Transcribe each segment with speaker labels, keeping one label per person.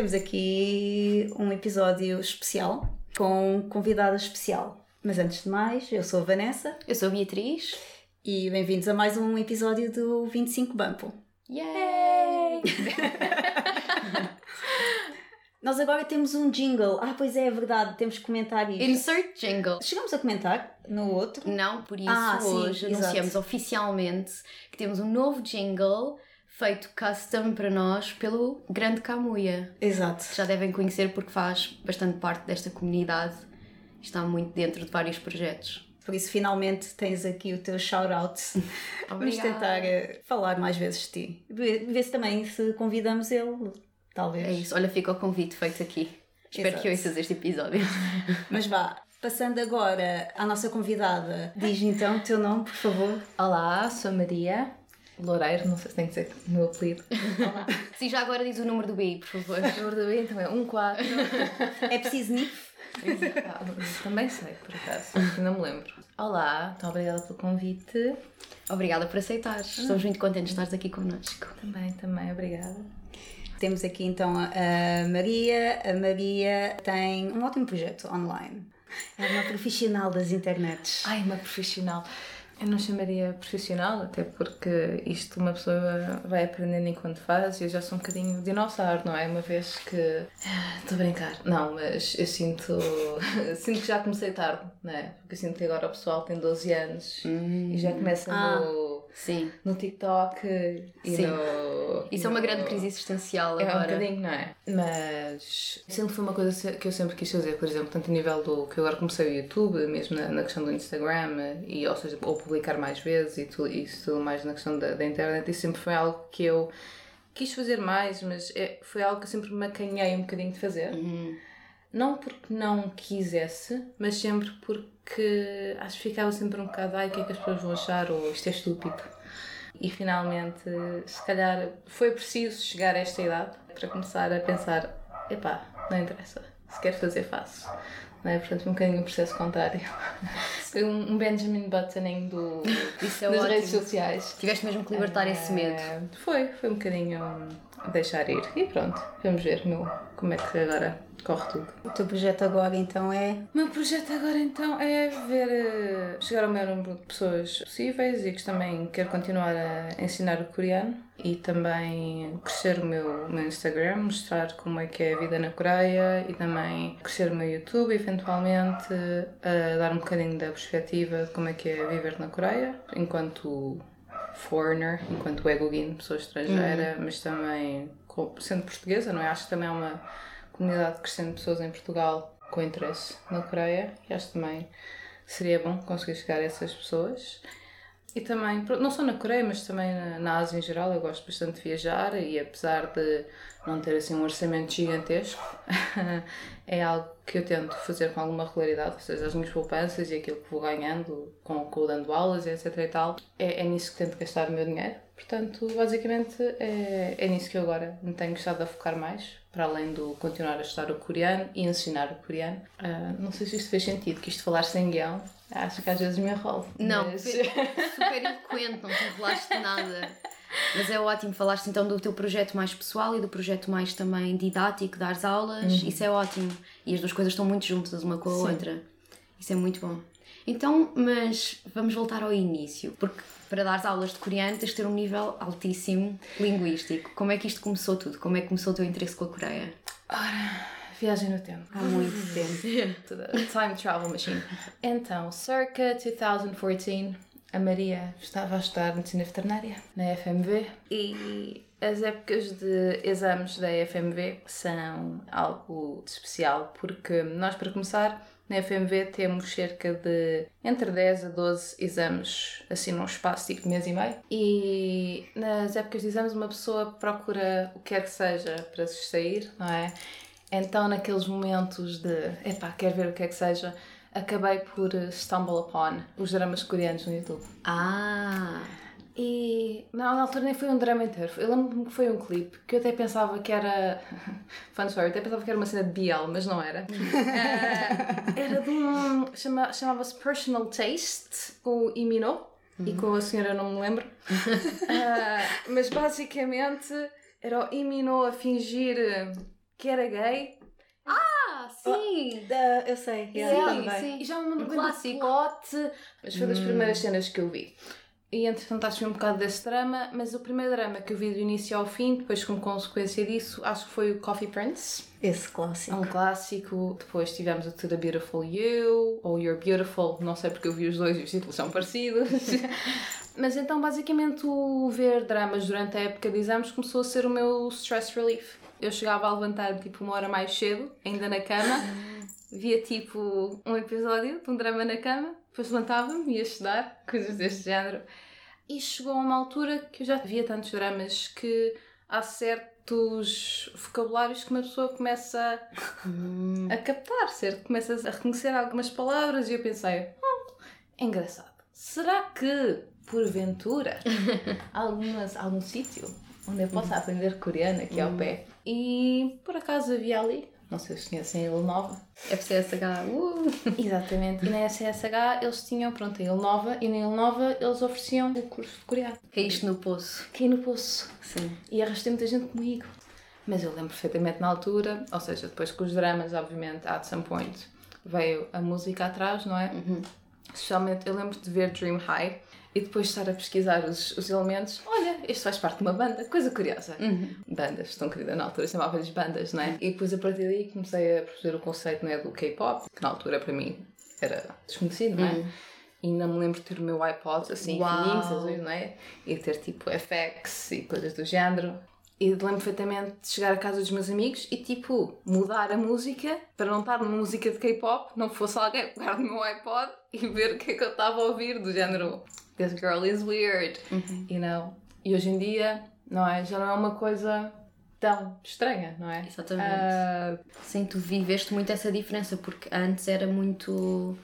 Speaker 1: Temos aqui um episódio especial com convidada especial. Mas antes de mais, eu sou a Vanessa
Speaker 2: Eu sou a Beatriz.
Speaker 1: e bem-vindos a mais um episódio do 25 Bumpo.
Speaker 2: Yay!
Speaker 1: Nós agora temos um jingle. Ah, pois é, é verdade, temos que comentar isto.
Speaker 2: Insert jingle.
Speaker 1: Chegamos a comentar no outro.
Speaker 2: Não, por isso
Speaker 1: Ah, sim,
Speaker 2: hoje
Speaker 1: exato.
Speaker 2: anunciamos oficialmente que temos um novo jingle feito custom para nós pelo Grande Camuia.
Speaker 1: Exato.
Speaker 2: Já devem conhecer porque faz bastante parte desta comunidade. Está muito dentro de vários projetos.
Speaker 1: Por isso, finalmente tens aqui o teu shout-out. Vamos
Speaker 2: Obrigada.
Speaker 1: tentar eh, falar mais vezes de ti. Ver se também se convidamos ele, talvez.
Speaker 2: É isso, olha, fica o convite feito aqui. Espero
Speaker 1: Exato.
Speaker 2: que ouças este episódio.
Speaker 1: Mas vá, passando agora à nossa convidada, diz então o teu nome, por favor.
Speaker 3: Olá, sou Maria Loureiro, não sei se tem que dizer o meu apelido. Olá.
Speaker 2: Sim, já agora diz o número do BI, por favor.
Speaker 3: O número do B então é 14.
Speaker 1: É preciso NIF?
Speaker 3: Ah, Também sei, por acaso, ainda me lembro. Olá, muito obrigada pelo convite.
Speaker 2: Obrigada por aceitares. Estamos muito contentes de estares aqui connosco.
Speaker 3: Também, também, obrigada.
Speaker 1: Temos aqui então a a Maria. A Maria tem um ótimo projeto online. É uma profissional das internets.
Speaker 3: Ai, uma profissional. Eu não chamaria profissional, até porque isto uma pessoa vai aprendendo enquanto faz e eu já sou um bocadinho dinossauro, não é? Uma vez que. Ah, Estou a brincar. Não, mas eu sinto. sinto que já comecei tarde, não é? Porque eu sinto que agora o pessoal tem 12 anos e já começa
Speaker 1: Ah.
Speaker 3: no,
Speaker 2: Sim.
Speaker 3: no TikTok e
Speaker 2: Sim.
Speaker 3: no.
Speaker 2: Isso é uma
Speaker 3: no-
Speaker 2: grande crise existencial
Speaker 3: é um
Speaker 2: agora.
Speaker 3: bocadinho, não é? Mas sempre foi uma coisa que eu sempre quis fazer, por exemplo, tanto a nível do que eu agora comecei o YouTube, mesmo na, na questão do Instagram, e, ou seja, ou publicar mais vezes e tudo, isso tudo mais na questão da, da internet, isso sempre foi algo que eu quis fazer mais, mas é, foi algo que eu sempre me acanhei um bocadinho de fazer. Não porque não quisesse, mas sempre porque acho que ficava sempre um bocado, ai, o que é que as pessoas vão achar, ou isto é estúpido. E finalmente, se calhar, foi preciso chegar a esta idade para começar a pensar: epá, não interessa, se quer fazer, faço. Não é? Portanto, um bocadinho o processo contrário. Foi um Benjamin Buttoning do,
Speaker 2: é
Speaker 3: das
Speaker 2: ótimo.
Speaker 3: redes sociais.
Speaker 2: Tiveste mesmo que libertar esse medo.
Speaker 3: Eh, Foi, foi um bocadinho hum, deixar ir. E pronto, vamos ver meu, como é que agora corre tudo.
Speaker 1: O teu projeto agora então é.
Speaker 3: O meu projeto agora então é ver eh, chegar ao maior número de pessoas possíveis e que também quero continuar a ensinar o coreano e também crescer o meu, o meu Instagram, mostrar como é que é a vida na Coreia e também crescer o meu YouTube, eventualmente a dar um bocadinho da perspectiva de como é que é viver na Coreia enquanto foreigner, enquanto egogin, pessoa estrangeira, mas também sendo portuguesa, não é? Acho que também é uma comunidade crescente de pessoas em Portugal com interesse na Coreia e acho que também seria bom conseguir chegar a essas pessoas. E também, não só na Coreia, mas também na, na Ásia em geral, eu gosto bastante de viajar e apesar de não ter assim um orçamento gigantesco, é algo que eu tento fazer com alguma regularidade, ou seja, as minhas poupanças e aquilo que vou ganhando com, com o dando aulas etc e tal, é, é nisso que tento gastar o meu dinheiro. Portanto, basicamente é, é nisso que eu agora me tenho gostado a focar mais, para além do continuar a estudar o coreano e ensinar o coreano. Ah, não sei se isto fez sentido, que isto falar sem guião, acho que às vezes me enrolo.
Speaker 2: Não,
Speaker 3: mas-
Speaker 2: super eloquente, não te revelaste nada. Mas é ótimo, falaste então do teu projeto mais pessoal e do projeto mais também didático, dares aulas, isso é ótimo. E as duas coisas estão muito juntas uma com a outra. Isso é muito bom. Então, mas vamos voltar ao início, porque para dares aulas de coreano tens de ter um nível altíssimo linguístico. Como é que isto começou tudo? Como é que começou o teu interesse com a Coreia?
Speaker 3: Ora, viagem no tempo.
Speaker 1: Há muito tempo.
Speaker 3: to the time travel machine. Então, circa 2014, a Maria estava a estudar medicina veterinária na FMV e as épocas de exames da FMV são algo de especial porque nós, para começar, na FMV temos cerca de entre 10 a 12 exames, assim num espaço tipo de mês e meio. E nas épocas de exames uma pessoa procura o que quer que seja para se sair, não é? Então, naqueles momentos de, epá, quero ver o que é que seja, acabei por eh, stumble upon os dramas coreanos no YouTube.
Speaker 2: Ah,
Speaker 3: E não, na altura nem foi um drama inteiro. Eu lembro-me que foi um clipe que eu até pensava que era. Fun story, eu até pensava que era uma cena de BL, mas não era. Ah, era de um. Chama, Chamava-se Personal Taste, com o Imino. E com a senhora não me lembro. Ah, mas basicamente era o Imino a fingir que era gay.
Speaker 2: Sim!
Speaker 1: Eu sei, yeah,
Speaker 2: Sim,
Speaker 1: também.
Speaker 2: sim.
Speaker 3: E já me lembro
Speaker 2: Um
Speaker 3: bem do
Speaker 2: clássico.
Speaker 3: plot, mas foi das primeiras cenas que eu vi. E entretanto acho que foi um bocado desse drama, mas o primeiro drama que eu vi do início ao fim, depois como consequência disso, acho que foi o Coffee Prince.
Speaker 1: Esse
Speaker 3: É
Speaker 1: clássico.
Speaker 3: um clássico. Depois tivemos o To The Beautiful You, ou You're Beautiful, não sei porque eu vi os dois e os títulos são parecidos. Mas então, basicamente, o ver dramas durante a época de exames começou a ser o meu stress relief. Eu chegava a levantar-me tipo uma hora mais cedo, ainda na cama, via tipo um episódio de um drama na cama, depois levantava-me, ia estudar, coisas deste género. E chegou a uma altura que eu já via tantos dramas que há certos vocabulários que uma pessoa começa a captar, certo? Começas a reconhecer algumas palavras e eu pensei, hum, é engraçado. Será que, porventura, há algumas, algum sítio onde eu possa aprender coreano aqui ao pé? E por acaso havia ali, não sei se conhecem a Ilha Nova.
Speaker 2: FCSH. Uh.
Speaker 3: Exatamente. E na SSH eles tinham, pronto, a Ilha Nova e na Ilha Nova eles ofereciam o curso de coreano.
Speaker 2: Caíste no poço.
Speaker 3: Aqui no poço.
Speaker 2: Sim.
Speaker 3: E arrastei muita gente comigo. Mas eu lembro perfeitamente na altura, ou seja, depois com os dramas, obviamente, at some point, veio a música atrás, não é? Especialmente, eu lembro de ver Dream High e depois estar a pesquisar os, os elementos. Olha, isto faz parte de uma banda, coisa curiosa. Bandas, tão querida na altura, chamava-lhes bandas, não é? E depois a partir daí comecei a perceber o conceito não é, do K-pop, que na altura para mim era desconhecido, não é? E ainda me lembro de ter o meu iPod assim,
Speaker 2: Uau.
Speaker 3: fininhos, azuis, não é? E ter tipo FX e coisas do género. E lembro perfeitamente de chegar a casa dos meus amigos e tipo mudar a música para não estar numa música de K-pop, não fosse alguém pegar no meu iPod e ver o que é que eu estava a ouvir, do género This girl is weird, you know? E hoje em dia, não é? Já não é uma coisa tão estranha, não é?
Speaker 2: Exatamente.
Speaker 3: Ah,
Speaker 2: Sim, tu viveste muito essa diferença, porque antes era muito.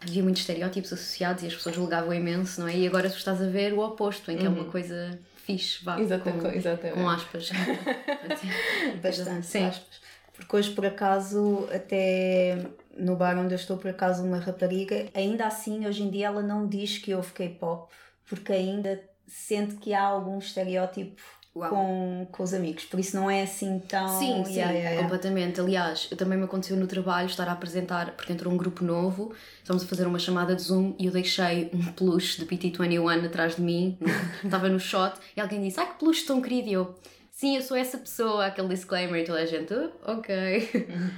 Speaker 2: Havia muitos estereótipos associados e as pessoas julgavam imenso, não é? E agora tu estás a ver o oposto, em que é uma coisa fixe, vá.
Speaker 3: Exatamente,
Speaker 2: com,
Speaker 3: exatamente.
Speaker 2: com aspas.
Speaker 1: Bastante.
Speaker 2: Sim.
Speaker 1: aspas. Porque hoje, por acaso, até no bar onde eu estou, por acaso, uma rapariga, ainda assim, hoje em dia, ela não diz que ouve K-pop, porque ainda sente que há algum estereótipo
Speaker 2: Uau.
Speaker 1: com, com os amigos. Por isso não é assim tão.
Speaker 2: Sim, sim,
Speaker 1: Yeah, yeah, yeah.
Speaker 2: completamente. Aliás, também me aconteceu no trabalho estar a apresentar, porque entrou um grupo novo, estamos a fazer uma chamada de Zoom e eu deixei um peluche de PT21 atrás de mim, estava no shot, e alguém disse: Ai que peluche tão querido! E eu, sim, eu sou essa pessoa, aquele disclaimer, e toda a gente, "Oh, ok.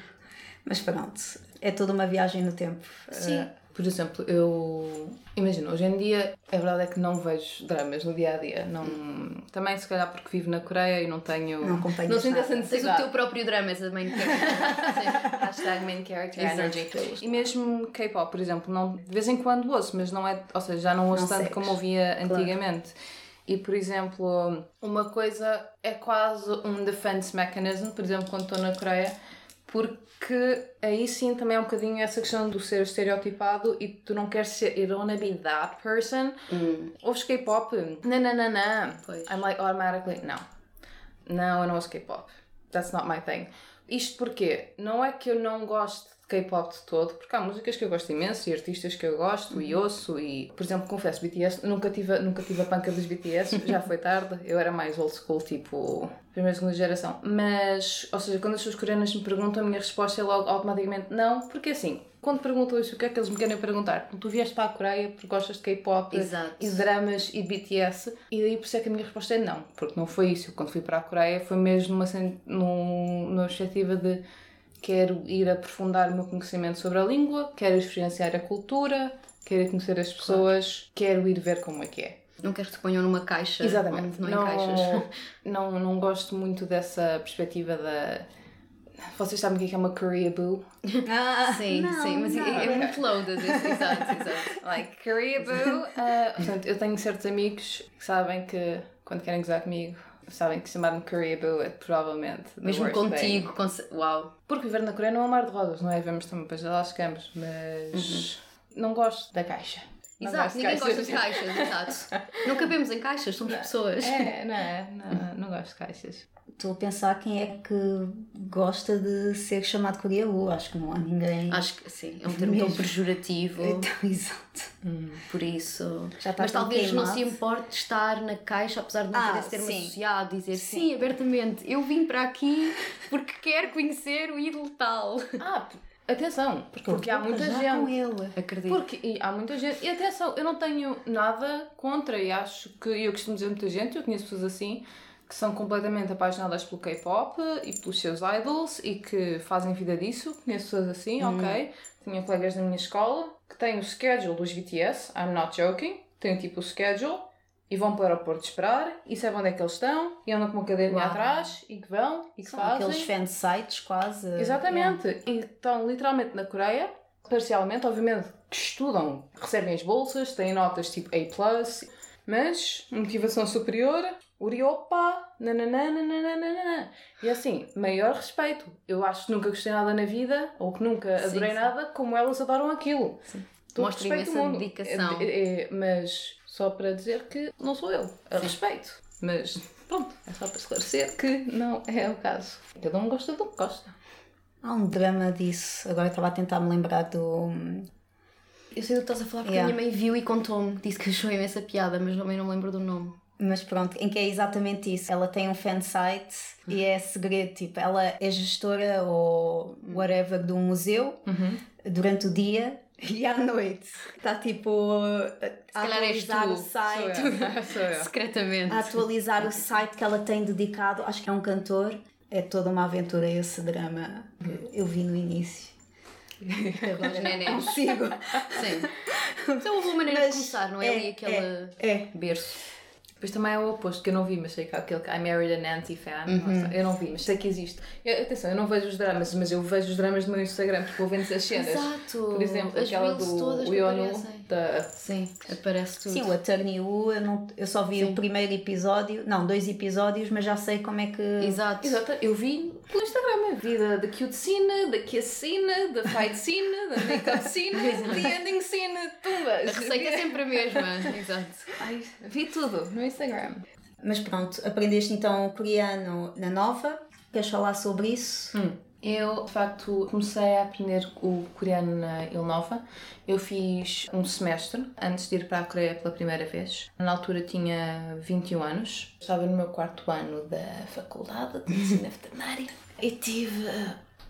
Speaker 1: Mas pronto, é toda uma viagem no tempo.
Speaker 2: Sim.
Speaker 1: Uh,
Speaker 3: Por exemplo, eu imagino, hoje em dia a verdade é que não vejo dramas no dia a dia. Não... Também se calhar porque vivo na Coreia e não tenho.
Speaker 1: Não acompanhas
Speaker 3: não sinto essa
Speaker 2: Tens o teu próprio drama, essa também quer.
Speaker 3: Hashtag main character energy. E mesmo K-pop, por exemplo, não, de vez em quando ouço, mas não é, ou seja, já não ouço
Speaker 1: Não
Speaker 3: tanto
Speaker 1: segues.
Speaker 3: como ouvia antigamente. E, por exemplo, uma coisa é quase um defense mechanism, por exemplo, quando estou na Coreia, porque aí sim também é um bocadinho essa questão do ser estereotipado e tu não queres ser, you don't wanna be that person. Ouves K-pop? Não, não, não, não. I'm like automatically, não. Não, eu não ouço K-pop. That's not my thing. Isto porque não é que eu não gosto K-pop de todo, porque há músicas que eu gosto imenso e artistas que eu gosto e ouço e, por exemplo, confesso, BTS, nunca tive, nunca tive a panca dos BTS, já foi tarde, eu era mais old school, tipo, primeira segunda geração. Mas, ou seja, quando as pessoas coreanas me perguntam, a minha resposta é logo automaticamente não, porque assim, quando perguntam isso, o que é que eles me querem perguntar? Tu vieste para a Coreia porque gostas de K-pop e dramas e de BTS, e daí por isso é que a minha resposta é não, porque não foi isso. Quando fui para a Coreia foi mesmo num- numa perspectiva de quero ir aprofundar o meu conhecimento sobre a língua, quero experienciar a cultura, quero ir conhecer as pessoas, quero ir ver como é que é.
Speaker 2: Não queres que te ponham numa caixa
Speaker 3: Exatamente.
Speaker 2: não, encaixas.
Speaker 3: não, não gosto muito dessa perspectiva da. Vocês sabem o que é é uma Korea Boo?
Speaker 1: Ah,
Speaker 2: Sim,
Speaker 1: não,
Speaker 2: sim, mas
Speaker 1: não.
Speaker 2: é, é muito loaded, exato, exato.
Speaker 3: Like Korea Boo. Uh, portanto, eu tenho certos amigos que sabem que quando querem gozar comigo, sabem que chamar-me Korea Boo é provavelmente.
Speaker 2: Mesmo contigo, com... uau.
Speaker 3: Porque viver na Coreia não é um mar de rosas, não é? Vemos também, depois lá chegamos, mas não gosto da caixa. Não
Speaker 2: Exato, ninguém gosta de
Speaker 3: caixas.
Speaker 2: caixas, exato. Não cabemos em caixas, somos pessoas.
Speaker 3: É, não é? Não, não gosto de caixas.
Speaker 1: Estou a pensar quem é que gosta de ser chamado Coreaú. Acho que não há ninguém.
Speaker 2: Acho que sim, é um termo tão pejorativo.
Speaker 1: Então, exato.
Speaker 2: Por isso.
Speaker 1: Já está
Speaker 2: Mas talvez não se
Speaker 1: queimado.
Speaker 2: importe de estar na caixa, apesar de não
Speaker 1: Ah,
Speaker 2: ter esse termo
Speaker 1: sim.
Speaker 2: associado, dizer sim. abertamente, eu vim para aqui porque quero conhecer o ídolo tal.
Speaker 3: Ah, atenção, porque, há muita
Speaker 1: Já com
Speaker 3: gente.
Speaker 1: ele.
Speaker 2: Acredito.
Speaker 3: Porque e há muita gente. E atenção, eu não tenho nada contra, e acho que eu costumo dizer muita gente, eu conheço pessoas assim, que são completamente apaixonadas pelo K-pop e pelos seus idols e que fazem vida disso. Conheço pessoas assim, ok. Tinha colegas da minha escola que têm o schedule dos BTS, I'm not joking, têm tipo o schedule. E vão para o aeroporto esperar e sabem onde é que eles estão e andam com uma cadeirinha
Speaker 1: Uau.
Speaker 3: atrás e que vão e que
Speaker 1: São
Speaker 3: fazem.
Speaker 1: aqueles fansites quase.
Speaker 3: Exatamente. E estão literalmente na Coreia, parcialmente, obviamente, que estudam, recebem as bolsas, têm notas tipo A, mas motivação superior, Uriopa, nananana. E assim, maior respeito. Eu acho que nunca gostei nada na vida, ou que nunca
Speaker 2: Sim,
Speaker 3: adorei
Speaker 2: sim.
Speaker 3: nada como elas adoram aquilo. Todo
Speaker 2: Mostra imensa dedicação.
Speaker 3: É- é- é- mas só para dizer que não sou eu, a respeito. Mas pronto, é só para esclarecer que não é o caso. Cada um gosta do que gosta.
Speaker 1: Há um drama disso. Agora estava a tentar me lembrar do.
Speaker 2: Eu sei do que estás a falar porque
Speaker 1: Yeah.
Speaker 2: a minha mãe viu e contou-me, disse que achou imensa piada, mas também não me lembro do nome.
Speaker 1: Mas pronto, em que é exatamente isso. Ela tem um fansite e é segredo. Tipo, ela é gestora ou whatever de um museu durante o dia e à noite. Está tipo a atualizar
Speaker 2: tu.
Speaker 1: o
Speaker 3: Sou
Speaker 1: site.
Speaker 3: eu. Sou eu.
Speaker 2: Secretamente.
Speaker 1: a atualizar o site que ela tem dedicado. Acho que é um cantor. É toda uma aventura esse drama que eu vi no início. Agora não
Speaker 2: nenés.
Speaker 1: consigo.
Speaker 2: Sim. Mas é uma maneira de
Speaker 1: Mas
Speaker 2: começar, não é?
Speaker 1: é,
Speaker 2: Ali aquele
Speaker 1: É.
Speaker 2: berço.
Speaker 3: Depois também é o oposto, que eu não vi, mas sei que há aquele que I married an anti-fan. Nossa, Eu não vi, mas sei que existe. Eu- atenção, eu não vejo os dramas, mas eu vejo os dramas no meu Instagram porque vou vendo as cenas.
Speaker 2: Exato.
Speaker 3: Por exemplo,
Speaker 2: As
Speaker 3: aquela do Yonu. Da
Speaker 2: Sim, aparece tudo.
Speaker 1: Sim, o Attorney Wu, eu, não, eu só vi o primeiro episódio, não, dois episódios, mas já sei como é que.
Speaker 2: Exato.
Speaker 3: Exato, eu vi pelo Instagram, vi da, da cute scene, da kiss scene, da fight scene, da make-up scene, da ending scene, tumbas.
Speaker 2: A receita é sempre a mesma. Exato.
Speaker 3: Ai, vi tudo no Instagram.
Speaker 1: Mas pronto, aprendeste então coreano na nova, queres falar sobre isso?
Speaker 3: Hum. Eu, de facto, comecei a aprender o coreano na Ilnova. Eu fiz um semestre antes de ir para a Coreia pela primeira vez. Na altura tinha 21 anos. Estava no meu quarto ano da faculdade de medicina veterinária. E tive,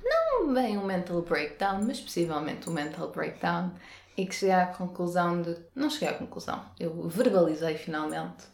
Speaker 3: não bem um mental breakdown, mas possivelmente um mental breakdown. E que cheguei à conclusão de. Não cheguei à conclusão. Eu verbalizei finalmente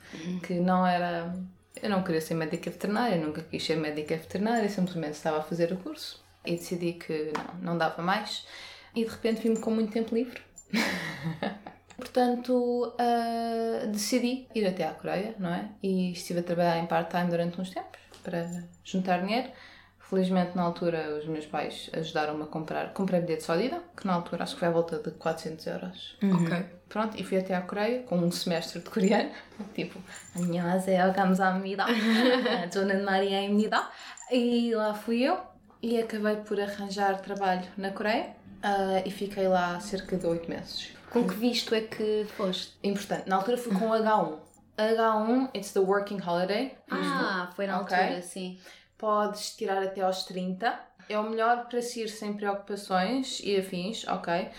Speaker 3: que não era. Eu não queria ser médica veterinária, nunca quis ser médica veterinária, simplesmente estava a fazer o curso e decidi que não, não dava mais. E de repente vi-me com muito tempo livre. Portanto, ah, decidi ir até à Coreia, não é? E estive a trabalhar em part-time durante uns tempos para juntar dinheiro. Felizmente, na altura, os meus pais ajudaram-me a comprar. Comprei bilhete só de ida, que na altura acho que foi à volta de 400 euros.
Speaker 2: Ok.
Speaker 3: Pronto, e fui até à Coreia com um semestre de coreano. Tipo, 안녕하세요, 감사합니다. 저는 마리아입니다. E lá fui eu e acabei por arranjar trabalho na Coreia ah, e fiquei lá cerca de 8 meses.
Speaker 2: Com que visto é que foste?
Speaker 3: Importante, na altura fui com H1. H1, it's the working holiday.
Speaker 2: Ah, foi na
Speaker 3: Ok.
Speaker 2: altura, sim.
Speaker 3: Podes tirar até aos 30. É o melhor para se ir sem preocupações e afins, ok?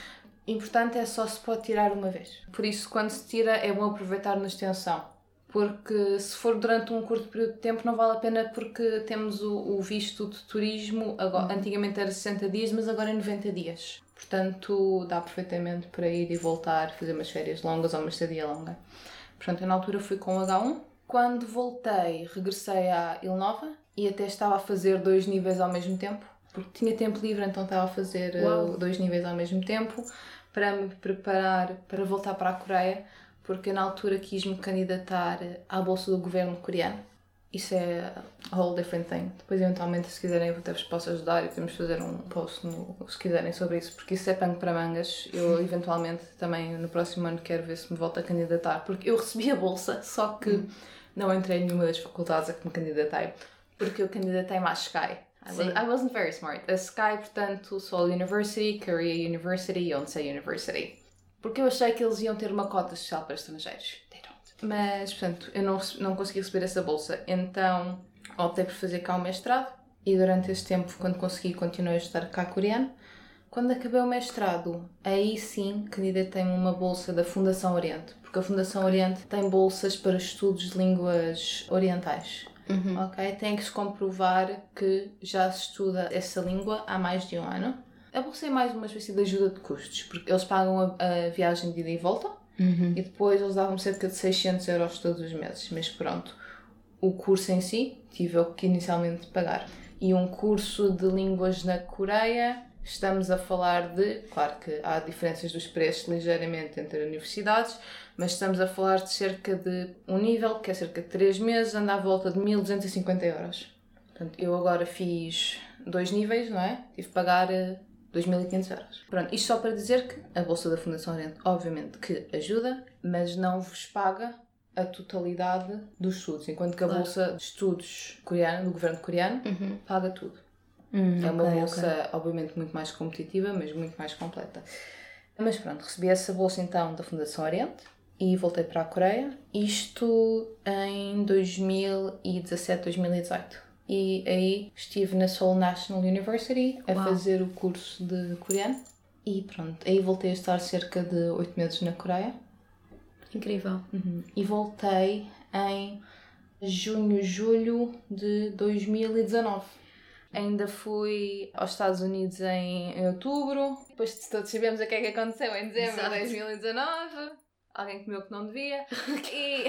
Speaker 3: Importante é só se pode tirar uma vez. Por isso, quando se tira, é bom aproveitar na extensão. Porque se for durante um curto período de tempo, não vale a pena porque temos o, o visto de turismo, agora, antigamente era 60 dias, mas agora é 90 dias. Portanto, dá perfeitamente para ir e voltar, fazer umas férias longas ou uma estadia longa. Portanto, eu na altura fui com o H1. Quando voltei, regressei à Ilnova e até estava a fazer dois níveis ao mesmo tempo, porque tinha tempo livre, então estava a fazer uh,
Speaker 2: Uau.
Speaker 3: dois níveis ao mesmo tempo para me preparar para voltar para a Coreia, porque na altura quis me candidatar à bolsa do governo coreano. Isso é a whole different thing. Depois, eventualmente, se quiserem, eu até vos posso ajudar e podemos fazer um post no, se quiserem sobre isso, porque isso é pano para mangas. Eu, eventualmente, também no próximo ano quero ver se me volto a candidatar, porque eu recebi a bolsa, só que não entrei em nenhuma das faculdades a que me candidatei, porque eu candidatei-me à Sky.
Speaker 2: Sim.
Speaker 3: I wasn't very smart. A Sky, portanto, Seoul University, Korea University Yonsei University. Porque eu achei que eles iam ter uma cota social para estrangeiros. They don't. Mas, portanto, eu não, não consegui receber essa bolsa. Então, optei por fazer cá o mestrado e durante esse tempo, quando consegui, continuei a estudar cá coreano. Quando acabei o mestrado, aí sim candidatei-me uma bolsa da Fundação Oriente, porque a Fundação Oriente tem bolsas para estudos de línguas orientais.
Speaker 2: Uhum.
Speaker 3: Ok? Tem que se comprovar que já se estuda essa língua há mais de um ano. A bolsa é mais uma espécie de ajuda de custos, porque eles pagam a, a viagem de ida e volta
Speaker 1: Uhum.
Speaker 3: e depois eles davam cerca de 600 euros todos os meses. Mas pronto, o curso em si tive eu que inicialmente pagar. E um curso de línguas na Coreia, estamos a falar de. Claro que há diferenças dos preços ligeiramente entre universidades, mas estamos a falar de cerca de um nível que é cerca de 3 meses, anda à volta de 1250 euros. Portanto, eu agora fiz dois níveis, não é? Tive que pagar eh, 2.500 euros. Pronto, isto só para dizer que a Bolsa da Fundação Oriente, obviamente que ajuda, mas não vos paga a totalidade dos estudos, enquanto que a
Speaker 2: Claro.
Speaker 3: Bolsa de Estudos coreana, do governo coreano,
Speaker 2: Uhum.
Speaker 3: paga tudo.
Speaker 1: Hum,
Speaker 3: É uma
Speaker 1: ok,
Speaker 3: bolsa,
Speaker 1: ok.
Speaker 3: obviamente, muito mais competitiva, mas muito mais completa. Mas pronto, recebi essa bolsa então da Fundação Oriente e voltei para a Coreia. Isto em 2017, 2018. E aí estive na Seoul National University a
Speaker 2: Uau.
Speaker 3: fazer o curso de coreano. E pronto, aí voltei a estar cerca de 8 meses na Coreia.
Speaker 2: Incrível.
Speaker 3: E voltei em junho, julho de 2019. Ainda fui aos Estados Unidos em, em outubro. Depois todos sabemos o que é que aconteceu em dezembro
Speaker 2: Exato.
Speaker 3: de 2019. Alguém comeu que não devia. E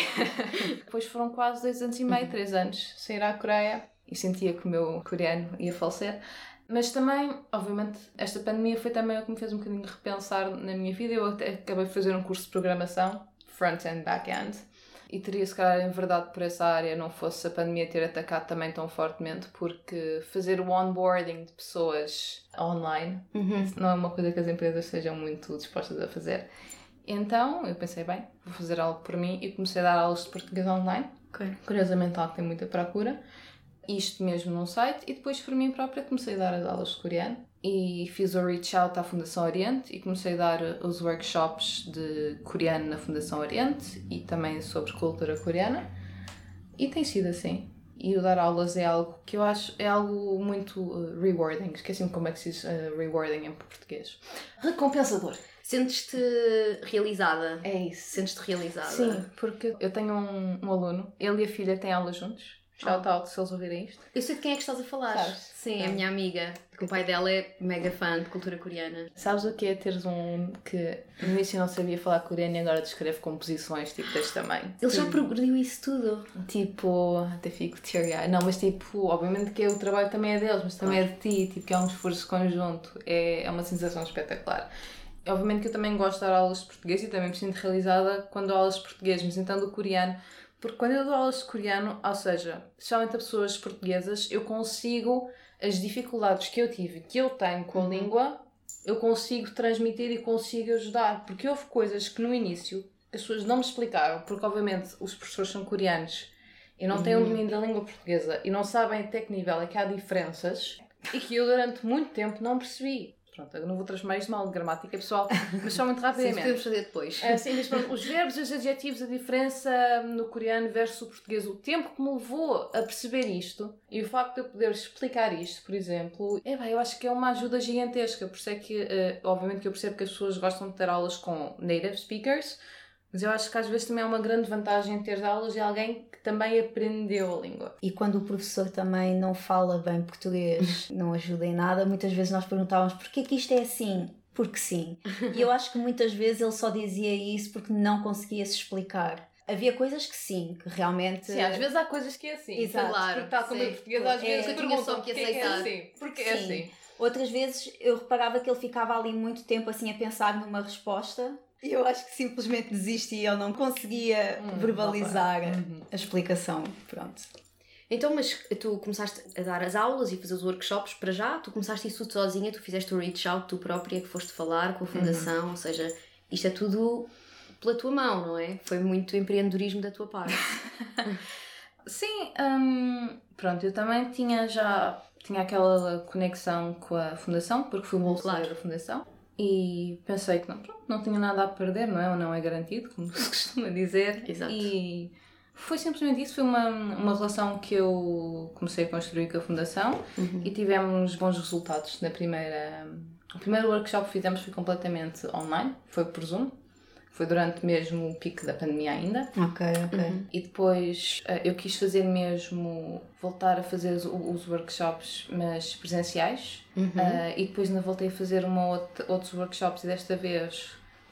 Speaker 3: depois foram quase dois anos e meio, três anos, sem ir à Coreia. E sentia que o meu coreano ia falecer. Mas também, obviamente, esta pandemia foi também o que me fez um bocadinho repensar na minha vida. Eu até acabei de fazer um curso de programação, front-end, back-end. E teria, se calhar, em verdade, por essa área, não fosse a pandemia ter atacado também tão fortemente, porque fazer o onboarding de pessoas online
Speaker 2: Uhum.
Speaker 3: não é uma coisa que as empresas sejam muito dispostas a fazer. Então, eu pensei, bem, vou fazer algo por mim e comecei a dar aulas de português online.
Speaker 2: Ok.
Speaker 3: Curiosamente, algo que tem muita procura. Isto mesmo num site. E depois, por mim própria, comecei a dar as aulas de coreano. E fiz o reach out à Fundação Oriente e comecei a dar os workshops de coreano na Fundação Oriente e também sobre cultura coreana. E tem sido assim. E o dar aulas é algo que eu acho é algo muito uh, rewarding. Esqueci-me como é que se diz uh, rewarding em português. Recompensador.
Speaker 2: Sentes-te realizada?
Speaker 3: É isso.
Speaker 2: Sentes-te realizada?
Speaker 3: Sim, porque eu tenho um, um aluno, ele e a filha têm aulas juntos. Shout out se eles ouvirem isto.
Speaker 2: Eu sei de quem é que estás a falar.
Speaker 3: Sabes?
Speaker 2: Sim, é a
Speaker 3: Ah.
Speaker 2: minha amiga. que O pai dela é mega fã de cultura coreana.
Speaker 3: Sabes o que é teres um que no início não sabia falar coreano e agora descreve composições tipo deste tamanho?
Speaker 2: Ele já progrediu isso tudo.
Speaker 3: Tipo, até fico teary Não, mas tipo, obviamente que o trabalho também é deles, mas também é de ti, tipo, que é um esforço conjunto. É, é uma sensação espetacular. Obviamente que eu também gosto de dar aulas de português e também me sinto realizada quando dou aulas de português, mas então do coreano. Porque quando eu dou aulas de coreano, ou seja, especialmente a pessoas portuguesas, eu consigo as dificuldades que eu tive, que eu tenho com a língua, eu consigo transmitir e consigo ajudar. Porque houve coisas que no início as pessoas não me explicaram, porque obviamente os professores são coreanos e não têm um domínio da língua portuguesa e não sabem até que nível é que há diferenças e que eu durante muito tempo não percebi. Pronto, eu não vou transformar isto mal de gramática pessoal, mas só muito
Speaker 2: Sim,
Speaker 3: rapidamente.
Speaker 2: podemos fazer depois.
Speaker 3: É, sim, mas pronto, os verbos os adjetivos, a diferença no coreano versus o português, o tempo que me levou a perceber isto e o facto de eu poder explicar isto, por exemplo, é bem, eu acho que é uma ajuda gigantesca. Por isso é que, eh, obviamente, que eu percebo que as pessoas gostam de ter aulas com native speakers, mas eu acho que às vezes também é uma grande vantagem ter aulas de alguém que também aprendeu a língua.
Speaker 1: E quando o professor também não fala bem português, não ajuda em nada, muitas vezes nós perguntávamos porquê que isto é assim? Porque sim. E eu acho que muitas vezes ele só dizia isso porque não conseguia se explicar. Havia coisas que sim, que realmente.
Speaker 3: Sim, às vezes há coisas que é assim.
Speaker 1: Exato.
Speaker 3: Porque tal como
Speaker 2: Sim.
Speaker 3: em português, às
Speaker 1: É,
Speaker 3: vezes
Speaker 1: eu
Speaker 2: tinha
Speaker 3: perguntam
Speaker 2: só que
Speaker 3: porquê é
Speaker 2: aceitar.
Speaker 3: assim. Porque é
Speaker 1: Sim.
Speaker 3: assim.
Speaker 1: Outras vezes eu reparava que ele ficava ali muito tempo assim a pensar numa resposta eu acho que simplesmente desistia, eu não conseguia
Speaker 3: Hum,
Speaker 1: verbalizar.
Speaker 3: Uhum.
Speaker 1: a explicação. Pronto.
Speaker 2: Então, mas tu começaste a dar as aulas e fazer os workshops para já? Tu começaste isso tudo sozinha? Tu fizeste o reach out tu própria que foste falar com a fundação? Ou seja, isto é tudo pela tua mão, não é? Foi muito empreendedorismo da tua parte.
Speaker 3: Sim, hum, pronto, eu também tinha já tinha aquela conexão com a fundação, porque fui
Speaker 2: Claro.
Speaker 3: da fundação. E pensei que não, pronto, não tinha nada a perder, não é? Ou não é garantido, como se costuma dizer.
Speaker 2: Exato.
Speaker 3: E Foi simplesmente isso, foi uma, uma relação que eu comecei a construir com a Fundação e tivemos bons resultados na primeira. O primeiro workshop que fizemos foi completamente online, foi por Zoom. Foi durante mesmo o pico da pandemia ainda.
Speaker 1: Ok, ok.
Speaker 3: E depois eh, eu quis fazer mesmo, voltar a fazer os, os workshops, mas presenciais. Eh, e depois ainda voltei a fazer uma outra, outros workshops e desta vez,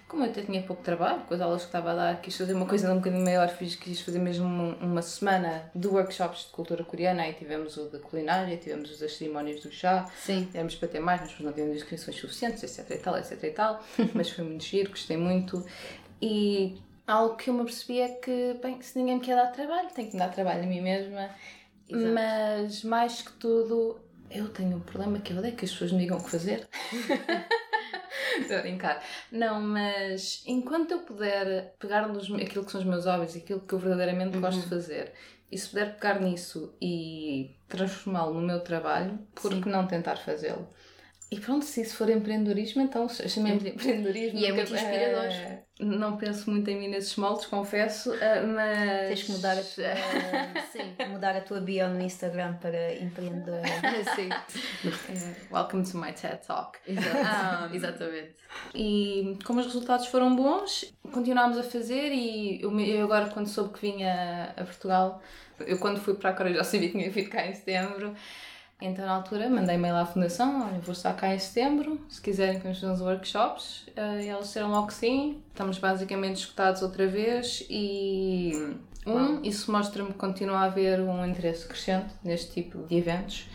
Speaker 3: como eu até tinha pouco trabalho com as aulas que estava a dar, quis fazer uma coisa um bocadinho maior, fiz, quis fazer mesmo uma, semana de workshops de cultura coreana. Aí tivemos o da culinária, tivemos os das cerimónias do chá.
Speaker 2: Sim.
Speaker 3: Tivemos para ter mais, mas não tínhamos inscrições suficientes, etc e tal, etc e tal. mas foi muito giro, gostei muito. E algo que eu me percebi é que, bem, se ninguém me quer dar trabalho, tenho que me dar trabalho a mim mesma.
Speaker 2: Exato.
Speaker 3: Mas, mais que tudo, eu tenho um problema que eu odeio que as pessoas me digam o que fazer. Estou a brincar. Não, mas enquanto eu puder pegar nos, aquilo que são os meus hobbies, aquilo que eu verdadeiramente gosto de fazer, e se puder pegar nisso e transformá-lo no meu trabalho, por que não tentar fazê-lo? E pronto, se isso for empreendedorismo, então chamemos de empreendedorismo.
Speaker 2: E é muito inspirador.
Speaker 3: eh, não penso muito em mim nesses moldes, confesso, eh, mas.
Speaker 1: Tens que mudar a tua,
Speaker 2: Sim.
Speaker 1: mudar a tua bio no Instagram para empreendedor.
Speaker 2: Sim.
Speaker 3: Eh, welcome to my TED Talk.
Speaker 2: Exato.
Speaker 3: Ah,
Speaker 2: Exatamente.
Speaker 3: E como os resultados foram bons, continuámos a fazer e eu, eu agora quando soube que vinha a Portugal, eu quando fui para a Coreia já sabia que tinha vindo cá em setembro, então na altura mandei e-mail à fundação, olha, vou estar cá em setembro, se quiserem podemos fazer uns workshops, Eh, e eles disseram logo que sim, estamos basicamente escutados outra vez e um, isso mostra-me que continua a haver um interesse crescente neste tipo de eventos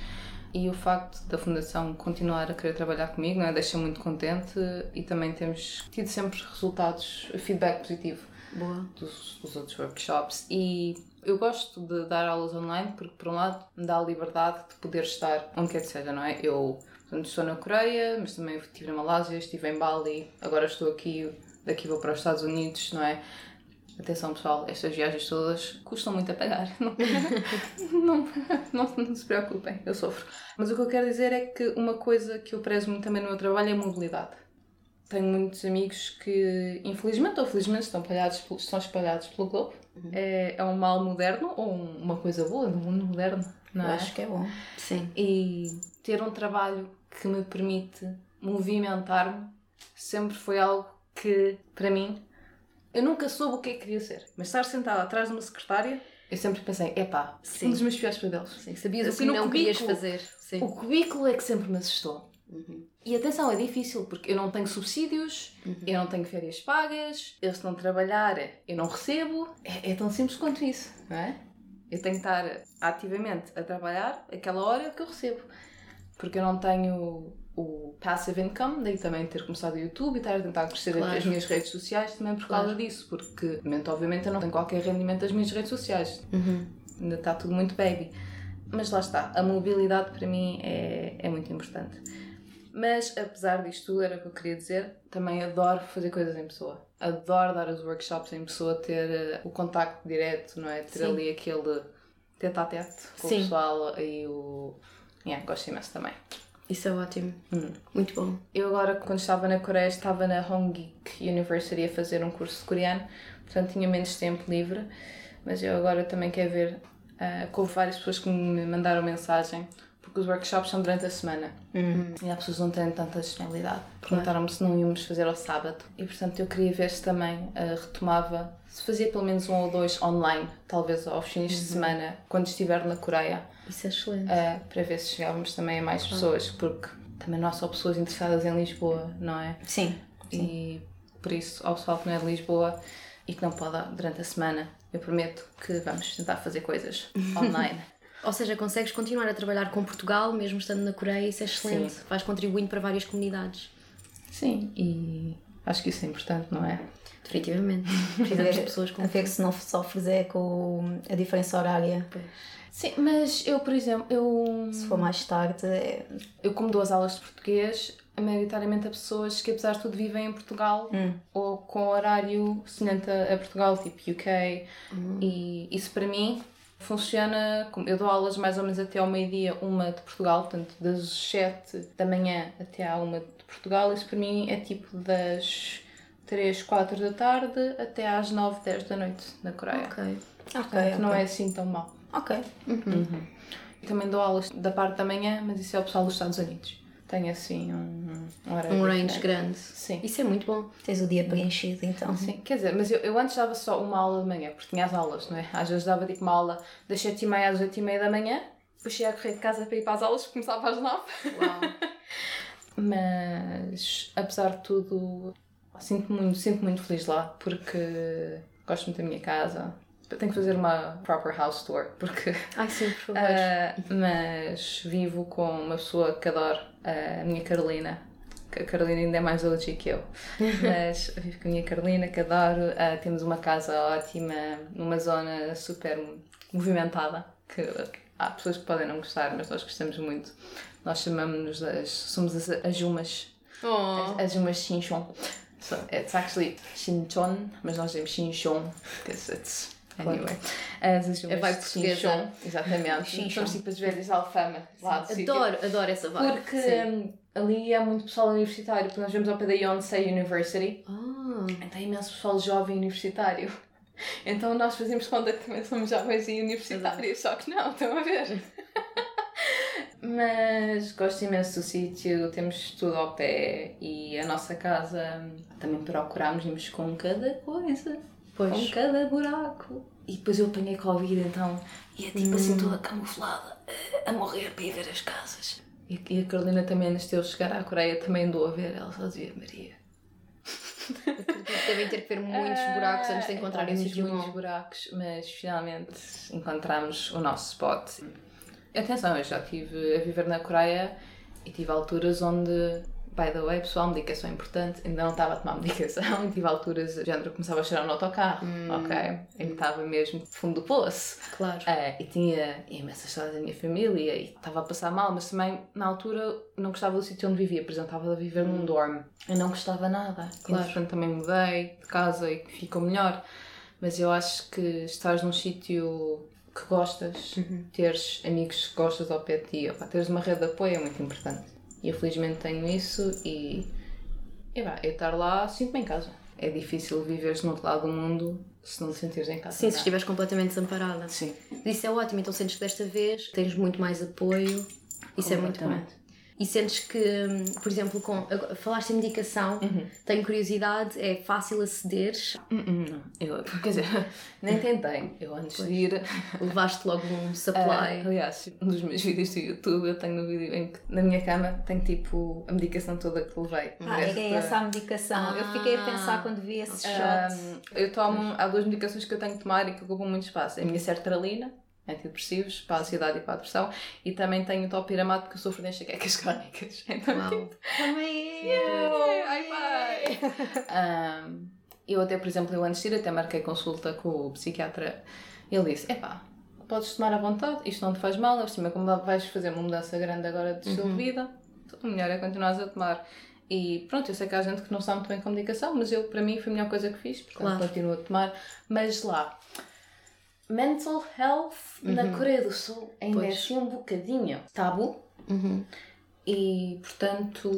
Speaker 3: e o facto da Fundação continuar a querer trabalhar comigo não é? deixa muito contente e também temos tido sempre resultados, feedback positivo
Speaker 2: Boa.
Speaker 3: dos, dos outros workshops e eu gosto de dar aulas online porque por um lado me dá a liberdade de poder estar onde quer que seja, não é? Eu portanto, estou na Coreia, mas também estive na Malásia, estive em Bali, agora estou aqui, daqui vou para os Estados Unidos, não é? Atenção pessoal, estas viagens todas custam muito a pagar. Não, não, não, não se preocupem, eu sofro. Mas o que eu quero dizer é que uma coisa que eu prezo muito também no meu trabalho é a mobilidade. Tenho muitos amigos que, infelizmente ou felizmente, estão espalhados, estão espalhados pelo globo. É, é um mal moderno ou um- uma coisa boa no mundo moderno, não
Speaker 1: Eu
Speaker 3: é?
Speaker 1: acho que é bom.
Speaker 2: Sim.
Speaker 3: E ter um trabalho que me permite movimentar-me sempre foi algo que, para mim, eu nunca soube o que é que queria ser. Mas estar sentada atrás de uma secretária, eu sempre pensei, epá,
Speaker 2: Sim.
Speaker 3: um dos meus piores pesadelos.
Speaker 2: Sim. Sabias o que não querias
Speaker 3: cubículo.
Speaker 2: fazer. Sim.
Speaker 3: O cubículo é que sempre me assustou.
Speaker 2: Uhum.
Speaker 3: E atenção, é difícil porque eu não tenho subsídios, eu não tenho férias pagas, eu se não trabalhar eu não recebo. É, é tão simples quanto isso, não é? Eu tenho que estar ativamente a trabalhar aquela hora que eu recebo. Porque eu não tenho o passive income, daí também ter começado o YouTube e estar a tentar crescer
Speaker 2: Claro.
Speaker 3: as minhas redes sociais também por causa disso. Porque, obviamente, eu não tenho qualquer rendimento das minhas redes sociais.
Speaker 2: Uhum.
Speaker 3: Ainda está tudo muito baby. Mas lá está, a mobilidade para mim é, é muito importante. Mas apesar disto tudo, era o que eu queria dizer, também adoro fazer coisas em pessoa. Adoro dar os workshops em pessoa, ter eh, o contacto direto, não é? Ter
Speaker 2: Sim.
Speaker 3: ali aquele tete a tete com
Speaker 2: Sim.
Speaker 3: o pessoal e o. Yeah, gosto imenso também.
Speaker 2: Isso é ótimo.
Speaker 3: Hum.
Speaker 2: Muito bom.
Speaker 3: Eu agora, quando estava na Coreia, estava na Hong Geek University a fazer um curso de coreano, portanto tinha menos tempo livre, mas eu agora também quero ver, uh, houve várias pessoas que me mandaram mensagem, porque os workshops são durante a semana e há pessoas que não têm tanta disponibilidade. Perguntaram-me se não íamos fazer ao sábado e, portanto, eu queria ver se também uh, retomava, se fazia pelo menos um ou dois online, talvez aos fins de semana, quando estiver na Coreia.
Speaker 2: Isso é excelente.
Speaker 3: Uh, para ver se chegávamos também a mais pessoas, porque também não há só pessoas interessadas em Lisboa, não é?
Speaker 1: Sim.
Speaker 3: E por isso, ao pessoal que não é de Lisboa e que não pode durante a semana, eu prometo que vamos tentar fazer coisas online.
Speaker 2: Ou seja, consegues continuar a trabalhar com Portugal, mesmo estando na Coreia, isso é excelente.
Speaker 3: Sim.
Speaker 2: Vais contribuindo para várias comunidades.
Speaker 3: Sim, e acho que isso é importante, não é?
Speaker 2: Definitivamente. Precisamos de pessoas com.
Speaker 1: A ver que se não sofres é com a diferença horária.
Speaker 3: Sim, mas eu, por exemplo, eu,
Speaker 1: Se for mais tarde, é...
Speaker 3: eu como dou as aulas de português, maioritariamente a pessoas que apesar de tudo vivem em Portugal ou com horário semelhante a, a Portugal, tipo UK, e isso para mim funciona, eu dou aulas mais ou menos até ao meio-dia, uma de Portugal, portanto das 7 da manhã até à uma de Portugal, isso para mim é tipo das 3, 4 da tarde até às 9, 10 da noite na Coreia.
Speaker 2: Ok.
Speaker 1: Ok,
Speaker 3: que não é assim tão mau.
Speaker 1: Ok.
Speaker 3: Também dou aulas da parte da manhã, mas isso é o pessoal dos Estados Unidos. Tenho assim um, um horário
Speaker 2: Um range
Speaker 3: diferente.
Speaker 2: grande.
Speaker 3: Sim.
Speaker 2: Isso é muito bom.
Speaker 1: Tens o dia preenchido, então.
Speaker 3: Sim, quer dizer, mas eu, eu antes dava só uma aula de manhã, porque tinha as aulas, não é? Às vezes dava tipo uma aula das 7h30 às 8h30 da manhã, ia a correr de casa para ir para as aulas, começava às 9
Speaker 2: Uau.
Speaker 3: Mas, apesar de tudo, sinto-me muito, sinto muito feliz lá, porque gosto muito da minha casa. Tenho que fazer uma proper house tour, porque
Speaker 2: Ai, sim, por favor.
Speaker 3: Ah, mas vivo com uma pessoa que adoro, a minha Carolina. A Carolina ainda é mais OG que eu. Mas vivo com a minha Carolina, que adoro. Ah, temos uma casa ótima, numa zona super movimentada. Que há pessoas que podem não gostar, mas nós gostamos muito. Nós chamamos-nos as. somos as, as Jumas.
Speaker 2: Oh.
Speaker 3: As Jumas Chinchon. So it's actually Chinchon, mas nós dizemos Chinchon, because it's. Anyway, as as
Speaker 2: É vibe portuguesa.
Speaker 3: Exatamente.
Speaker 1: Chinchon.
Speaker 3: Somos tipo as velhas Alfama lá do sítio.
Speaker 2: Adoro, adoro essa vibe.
Speaker 3: Porque
Speaker 2: Sim.
Speaker 3: hum, ali é muito pessoal universitário, porque nós vemos ao pé da Yonsei University,
Speaker 2: Ah,
Speaker 3: então é imenso pessoal jovem universitário. Então nós fazemos conta que também somos jovens e universitários, só que não, estão a ver? Mas gosto imenso do sítio, temos tudo ao pé e a nossa casa hum, também procurámos irmos com cada coisa,
Speaker 2: Pois.
Speaker 3: com cada buraco. E depois eu apanhei Covid, então ia tipo assim toda camuflada, eh, a morrer para ir ver as casas. E e a Carolina também, antes de eu chegar à Coreia, também andou a ver, ela só dizia Maria.
Speaker 2: devem ter que ver muitos buracos antes de encontrarem
Speaker 3: Temos
Speaker 2: sítio
Speaker 3: muitos buracos, mas finalmente encontramos o nosso spot. Atenção, eu já estive a viver na Coreia e tive alturas onde, by the way, pessoal, medicação é importante, ainda não estava a tomar medicação e tive alturas, de género, começava a cheirar no autocarro, ok? Ainda estava mesmo no fundo do poço.
Speaker 2: Claro.
Speaker 3: Ah, e tinha imensas histórias da minha família e estava a passar mal, mas também na altura não gostava do sítio onde vivia, por exemplo, estava a viver num dorm. Eu não gostava nada.
Speaker 2: Claro.
Speaker 3: Entretanto também mudei de casa e ficou melhor. Mas eu acho que estás num sítio que gostas, teres amigos que gostas ao pé de ti, opa, teres uma rede de apoio é muito importante. E eu felizmente tenho isso e, e vá, eu estar lá sinto-me em casa. É difícil viveres no outro lado do mundo se não te sentires em casa.
Speaker 2: Sim, se
Speaker 3: é?
Speaker 2: estiveres completamente desamparada.
Speaker 3: Sim.
Speaker 2: Isso é ótimo, então sentes que desta vez tens muito mais apoio. Isso é muito bom. E sentes que, hum, por exemplo, com, falaste em medicação, tenho curiosidade, é fácil acederes,
Speaker 3: Hum, hum, não. Eu, quer dizer, nem tentei. Eu antes de ir.
Speaker 2: levaste logo um
Speaker 3: ah,
Speaker 2: supply.
Speaker 3: aliás, um dos meus vídeos do YouTube, eu tenho um vídeo em que na minha cama tenho tipo a medicação toda que levei.
Speaker 1: Ah, é
Speaker 3: da-
Speaker 1: essa a medicação. eu fiquei a pensar quando vi esse shot.
Speaker 3: Um, eu tomo, há duas medicações que eu tenho que tomar e que ocupam muito espaço. A minha sertralina, antidepressivos, para a ansiedade e para a depressão, e também tenho o topiramate porque eu sofro de enxaquecas crónicas. Então,
Speaker 2: Uau.
Speaker 1: Também
Speaker 3: pai! Um, eu até, por exemplo, eu antes de ir até marquei consulta com o psiquiatra. Ele disse, epá, podes tomar à vontade, isto não te faz mal, acima como vais fazer uma mudança grande agora de estilo de vida, o melhor é continuares a tomar. E pronto, eu sei que há gente que não sabe muito bem comunicação, mas eu, para mim, foi a melhor coisa que fiz, portanto
Speaker 2: Claro.
Speaker 3: continuo a tomar. Mas lá, mental health na Coreia do Sul ainda é
Speaker 2: Pois.
Speaker 3: assim um bocadinho tabu.
Speaker 2: Uhum.
Speaker 3: E portanto,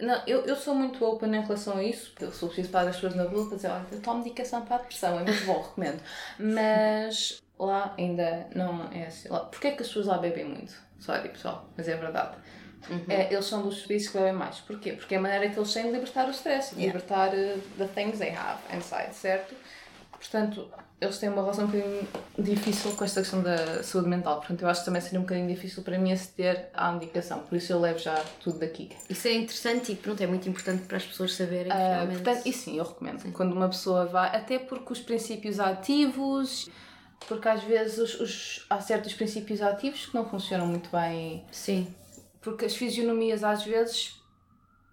Speaker 3: não, eu, eu sou muito open em relação a isso. Eu sou preciso para as pessoas na rua para dizer: olha, eu tomo medicação para a depressão, é muito bom, recomendo. Mas lá ainda não é assim. Lá, Porquê é que as pessoas lá bebem muito? Sorry pessoal, mas é verdade. É, eles são dos países que bebem mais. Porquê? Porque é a maneira que eles têm de libertar o stress, de libertar uh, the things they have inside, certo? Portanto, eles têm uma relação um bocadinho difícil com esta questão da saúde mental. Portanto, eu acho que também seria um bocadinho difícil para mim aceder à medicação. Por isso eu levo já tudo daqui.
Speaker 2: Isso é interessante e pronto, é muito importante para as pessoas saberem que
Speaker 3: Ah,
Speaker 2: realmente.
Speaker 3: portanto, e sim, eu recomendo. Quando uma pessoa vai, até porque os princípios ativos, porque às vezes os, os- há certos princípios ativos que não funcionam muito bem,
Speaker 2: Sim,
Speaker 3: porque as fisionomias às vezes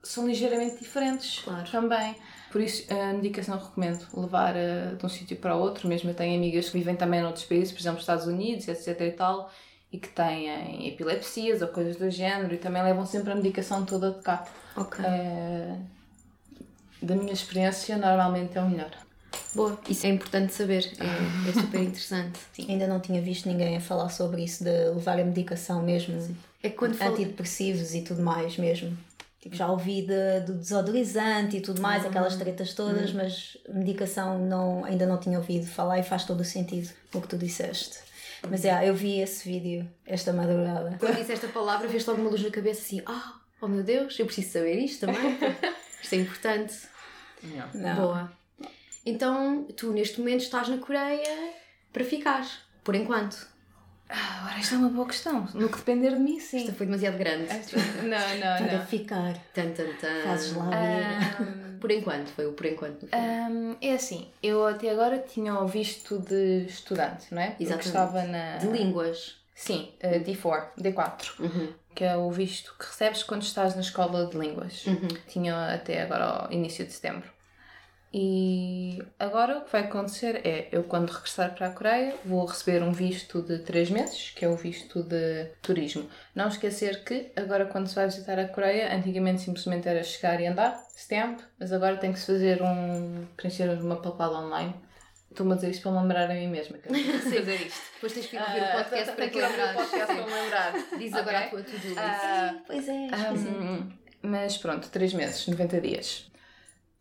Speaker 3: são ligeiramente diferentes
Speaker 2: Claro.
Speaker 3: também. Por isso, a medicação eu recomendo levar eh, de um sítio para outro. Mesmo eu tenho amigas que vivem também noutros países, por exemplo, Estados Unidos, etc e tal, e que têm epilepsias ou coisas do género e também levam sempre a medicação toda de cá.
Speaker 2: ok.
Speaker 3: Eh, da minha experiência, normalmente é o melhor.
Speaker 2: Boa, isso é importante saber, é, é super interessante.
Speaker 1: Ainda não tinha visto ninguém a falar sobre isso, de levar a medicação mesmo,
Speaker 2: É que quando falo-
Speaker 1: antidepressivos e tudo mais mesmo. Tipo, já ouvi de, do desodorizante e tudo mais,
Speaker 2: Hum.
Speaker 1: aquelas tretas todas, mas medicação não, ainda não tinha ouvido falar e faz todo o sentido o que tu disseste. Mas é, eu vi esse vídeo esta madrugada.
Speaker 2: Quando disse esta palavra, fez logo uma luz na cabeça assim: ah, oh meu Deus, eu preciso saber isto também. isto é importante.
Speaker 1: Não.
Speaker 2: Boa. Então, tu neste momento estás na Coreia para ficar, por enquanto.
Speaker 3: Ah, Agora, esta é uma boa questão. No que depender de mim, sim.
Speaker 2: Esta foi demasiado grande.
Speaker 3: Não, não,
Speaker 1: Para
Speaker 3: não.
Speaker 1: ficar,
Speaker 2: Tan, tan, tan.
Speaker 1: fazes lá ver.
Speaker 3: Ahm,
Speaker 2: Por enquanto, foi o por enquanto. fundo.
Speaker 3: ahm, é assim, eu até agora tinha o visto de estudante, não é? Porque
Speaker 2: Exatamente.
Speaker 3: estava na.
Speaker 2: De línguas.
Speaker 3: Sim, eh, D4, D4.
Speaker 2: Uhum.
Speaker 3: que é o visto que recebes quando estás na escola de línguas.
Speaker 2: Uhum.
Speaker 3: Tinha até agora ao início de setembro. E agora o que vai acontecer é, eu quando regressar para a Coreia vou receber um visto de 3 meses, que é o visto de turismo. Não esquecer que agora quando se vai visitar a Coreia, antigamente simplesmente era chegar e andar, stamp, mas agora tem que se fazer um, preencher uma papelada online. Estou-me a dizer isto para me lembrar a mim mesma, que eu tenho que fazer isto.
Speaker 2: Depois tens que ir ouvir o podcast para te lembrares.
Speaker 3: podcast para me lembrar.
Speaker 2: Diz agora a tua to-do list.
Speaker 3: Ah,
Speaker 1: Pois é, esqueci.
Speaker 3: Hum, mas pronto, 3 meses, 90 dias.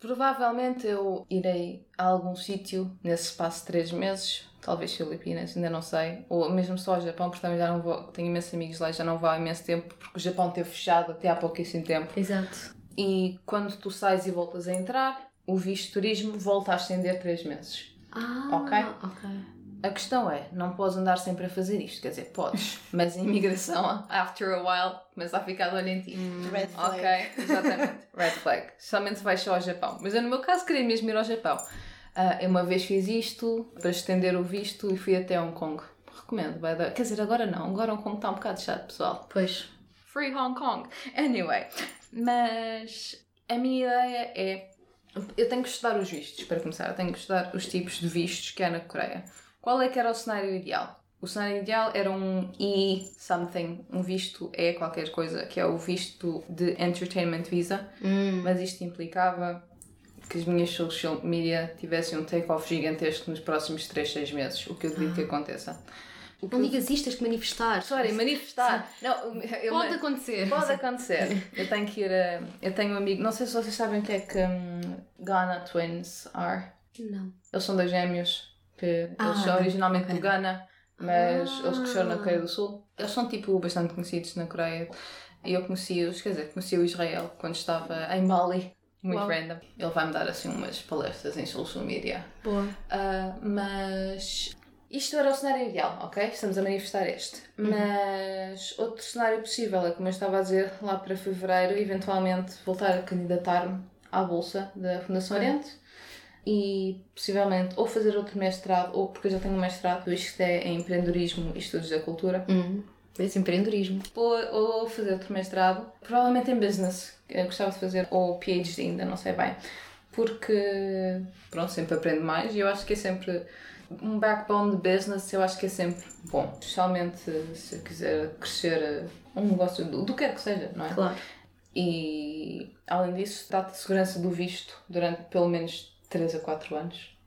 Speaker 3: Provavelmente eu irei a algum sítio nesse espaço de 3 meses, talvez Filipinas, ainda não sei, ou mesmo só ao Japão, porque também já não vou, tenho imensos amigos lá e já não vou há imenso tempo, porque o Japão teve fechado até há pouquíssimo tempo.
Speaker 2: Exato.
Speaker 3: E quando tu sais e voltas a entrar, o visto de turismo volta a estender 3 meses.
Speaker 2: Ah,
Speaker 3: Ok.
Speaker 2: ok.
Speaker 3: A questão é, não podes andar sempre a fazer isto, quer dizer, podes, mas a imigração, after a while, começa a ficar de olho em ti.
Speaker 1: Red flag.
Speaker 3: Ok, exatamente. Red flag. Somente se vais só ao Japão. Mas eu, no meu caso, queria mesmo ir ao Japão. Ah, eu uma vez fiz isto para estender o visto e fui até Hong Kong. Recomendo, vai dar. Quer dizer, agora não. Agora Hong Kong está um bocado chato, pessoal.
Speaker 2: Pois.
Speaker 3: Free Hong Kong. Anyway, mas a minha ideia é. Eu tenho que estudar os vistos, para começar. Eu tenho que estudar os tipos de vistos que há na Coreia. Qual é que era o cenário ideal? O cenário ideal era um E-something, um visto E qualquer coisa, que é o visto de Entertainment Visa,
Speaker 2: Hum.
Speaker 3: mas isto implicava que as minhas social media tivessem um take-off gigantesco nos próximos 3, 6 meses, o que eu duvido que aconteça. O que
Speaker 2: Não
Speaker 3: eu-
Speaker 2: digas isto, tens que manifestar.
Speaker 3: Sorry, manifestar. Não, eu
Speaker 2: Pode acontecer.
Speaker 3: Pode acontecer. Eu tenho que ir a. Eu tenho um amigo. Não sei se vocês sabem o que é que hum, Ghana Twins are.
Speaker 2: Não.
Speaker 3: Eles são dois gêmeos que
Speaker 1: Ah,
Speaker 3: eles são originalmente do Ghana, mas
Speaker 2: Ah.
Speaker 3: eles cresceram na Coreia do Sul. Eles são tipo bastante conhecidos na Coreia. E eu conheci-os, quer dizer, conheci o Israel quando estava em Bali. Muito
Speaker 2: Uau.
Speaker 3: random. Ele vai-me dar assim umas palestras em social media.
Speaker 2: Boa.
Speaker 3: Ah, mas isto era o cenário ideal, ok? Estamos a manifestar este. Mas outro cenário possível é, como eu estava a dizer, lá para fevereiro, eventualmente voltar a candidatar-me à bolsa da Fundação
Speaker 2: Ok.
Speaker 3: Oriente e possivelmente ou fazer outro mestrado, ou porque eu já tenho um mestrado, isto é em empreendedorismo e estudos da cultura,
Speaker 2: Hum. Esse empreendedorismo.
Speaker 3: ou, ou fazer outro mestrado, provavelmente em business. Eu gostava de fazer, ou PhD, ainda não sei bem. Porque, pronto, sempre aprendo mais e eu acho que é sempre um backbone de business, eu acho que é sempre bom. Especialmente se eu quiser crescer um negócio do, do que quer que seja, não é?
Speaker 2: Claro.
Speaker 3: E, além disso, dá-te segurança do visto durante pelo menos 3 a 4 anos.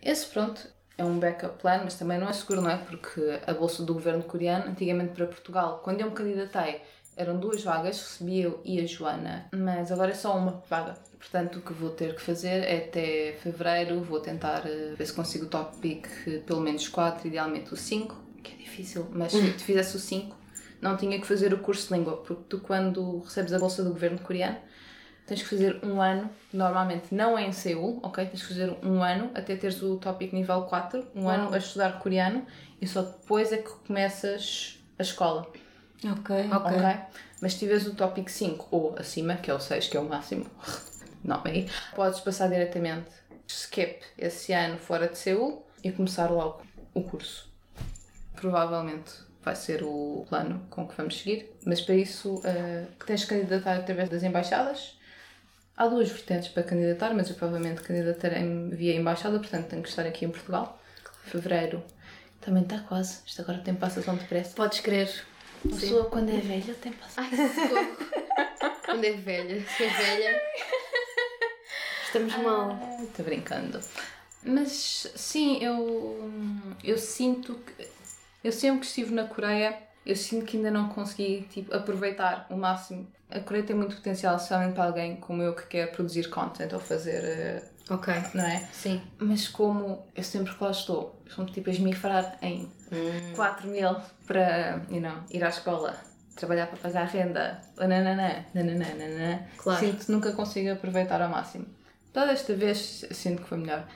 Speaker 3: Esse, pronto, é um backup plan, mas também não é seguro, não é? Porque a bolsa do governo coreano, antigamente para Portugal, quando eu me candidatei, eram duas vagas, recebi eu e a Joana, mas agora é só uma vaga. Portanto, o que vou ter que fazer é até fevereiro, vou tentar eh, ver se consigo o top pick eh, pelo menos 4, idealmente o 5, que é difícil, mas se tu fizesse o 5, não tinha que fazer o curso de língua, porque tu quando recebes a bolsa do governo coreano, tens que fazer um ano, normalmente não é em Seul, ok? Tens que fazer um ano até teres o tópico nível 4, um
Speaker 2: Uau.
Speaker 3: ano a estudar coreano e só depois é que começas a escola,
Speaker 1: Ok,
Speaker 3: ok?
Speaker 1: ok.
Speaker 3: Mas se tiveres o tópico 5 ou acima, que é o 6, que é o máximo, não aí, podes passar diretamente skip esse ano fora de Seul e começar logo o curso. Provavelmente vai ser o plano com que vamos seguir, mas para isso que tens que candidatar através das embaixadas. Há duas vertentes para candidatar, mas eu provavelmente candidatarei via embaixada, portanto tenho que estar aqui em Portugal. Fevereiro também está quase, isto agora o tempo passa tão depressa.
Speaker 2: Podes crer.
Speaker 3: A pessoa quando é velha tem passado.
Speaker 2: Ai, socorro. Quando é velha. Se é velha. Estamos mal.
Speaker 3: Estou brincando. Mas sim, eu, eu sinto que. Eu sempre que estive na Coreia eu sinto que ainda não consegui tipo, aproveitar o máximo. A Coreia tem muito potencial, especialmente para alguém como eu que quer produzir content ou fazer. eh,
Speaker 2: Ok.
Speaker 3: Não é?
Speaker 2: Sim.
Speaker 3: Mas como eu sempre que lá estou, estou tipo a esmifrar em
Speaker 2: Hum.
Speaker 3: 4 mil para you know, ir à escola, trabalhar para pagar a renda, nananã, nananã, nananã,
Speaker 2: Claro.
Speaker 3: sinto que nunca consigo aproveitar ao máximo. Toda esta vez sinto que foi melhor.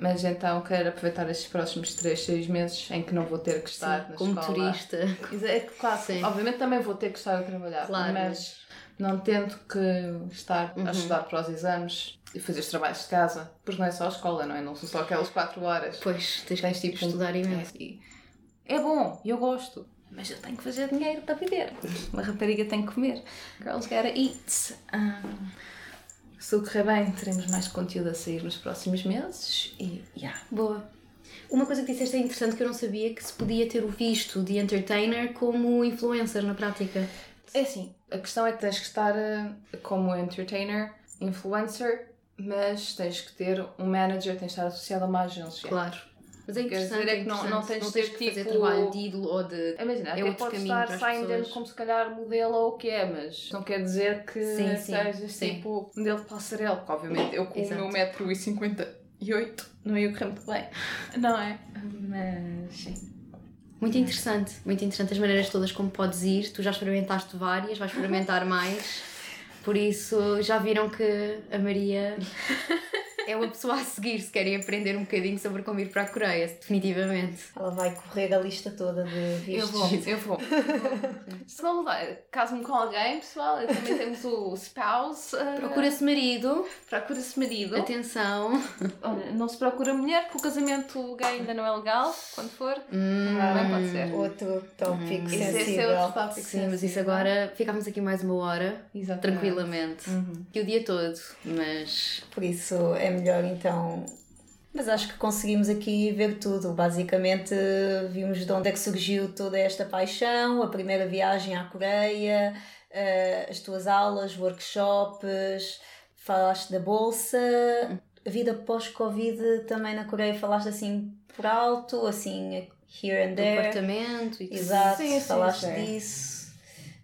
Speaker 3: Mas então quero aproveitar estes próximos 3, 6 meses em que não vou ter que estar na
Speaker 2: Como
Speaker 3: escola.
Speaker 2: turista.
Speaker 3: É que, claro,
Speaker 2: Sim.
Speaker 3: obviamente também vou ter que estar a trabalhar,
Speaker 2: Claro,
Speaker 3: mas não tento que estar
Speaker 2: Uhum.
Speaker 3: a estudar para os exames e fazer os trabalhos de casa, porque não é só a escola, não é? Não são só aquelas 4 horas.
Speaker 2: Pois, tens,
Speaker 3: Tens
Speaker 2: que
Speaker 3: tipo um-
Speaker 2: estudar imenso.
Speaker 3: É, e é bom, eu gosto, mas eu tenho que fazer dinheiro para viver. Uma rapariga tem que comer. Girls gotta eat. Ah, se tudo correr bem, teremos mais conteúdo a sair nos próximos meses e yeah.
Speaker 2: Boa. Uma coisa que disseste é interessante que eu não sabia que se podia ter o visto de entertainer como influencer na prática.
Speaker 3: É assim, a questão é que tens que estar eh, como entertainer, influencer, mas tens que ter um manager, tens de estar associado a uma agência.
Speaker 2: Claro. Mas é interessante,
Speaker 3: dizer, é
Speaker 2: é
Speaker 3: que não- não tens de ter,
Speaker 2: que fazer
Speaker 3: tipo-
Speaker 2: trabalho de ídolo ou de...
Speaker 3: Imagina,
Speaker 2: É
Speaker 3: até
Speaker 2: caminho
Speaker 3: estar saindo como se calhar modelo ou o que é, mas não quer dizer que
Speaker 2: Sim, sim,
Speaker 3: sejas
Speaker 2: sim.
Speaker 3: tipo modelo de passarela, porque obviamente eu com
Speaker 2: Exato.
Speaker 3: o meu metro e 58 não ia correr muito bem, não é? Mas sim.
Speaker 2: Muito interessante, muito interessante as maneiras todas como podes ir. Tu já experimentaste várias, vais experimentar mais. Por isso, já viram que a Maria é uma pessoa a seguir se querem aprender um bocadinho sobre como ir para a Coreia, definitivamente.
Speaker 1: Ela vai correr a lista toda de
Speaker 3: Eu
Speaker 1: vistos.
Speaker 3: vou, eu vou. Se não levar, caso-me com alguém, pessoal, também temos o spouse. uh,
Speaker 2: Procura-se marido,
Speaker 3: Procura-se marido.
Speaker 2: atenção.
Speaker 3: Não se procura mulher, porque o casamento gay ainda não é legal, quando for. Também pode ser.
Speaker 1: Outro tópico
Speaker 3: Esse, esse é
Speaker 1: sensível.
Speaker 3: outro tópico.
Speaker 2: Sim, mas isso
Speaker 3: sensível.
Speaker 2: agora ficámos aqui mais uma hora,
Speaker 3: Exatamente.
Speaker 2: tranquilamente. E o dia todo, mas
Speaker 1: Por isso é melhor então. Mas acho que conseguimos aqui ver tudo. Basicamente vimos de onde é que surgiu toda esta paixão, a primeira viagem à Coreia, eh, as tuas aulas, workshops, falaste da bolsa, a vida pós-Covid também na Coreia falaste assim por alto, assim here and
Speaker 2: do
Speaker 1: there.
Speaker 2: apartamento e tudo.
Speaker 1: Exato,
Speaker 3: Sim, sim,
Speaker 1: falaste
Speaker 3: sim.
Speaker 1: disso.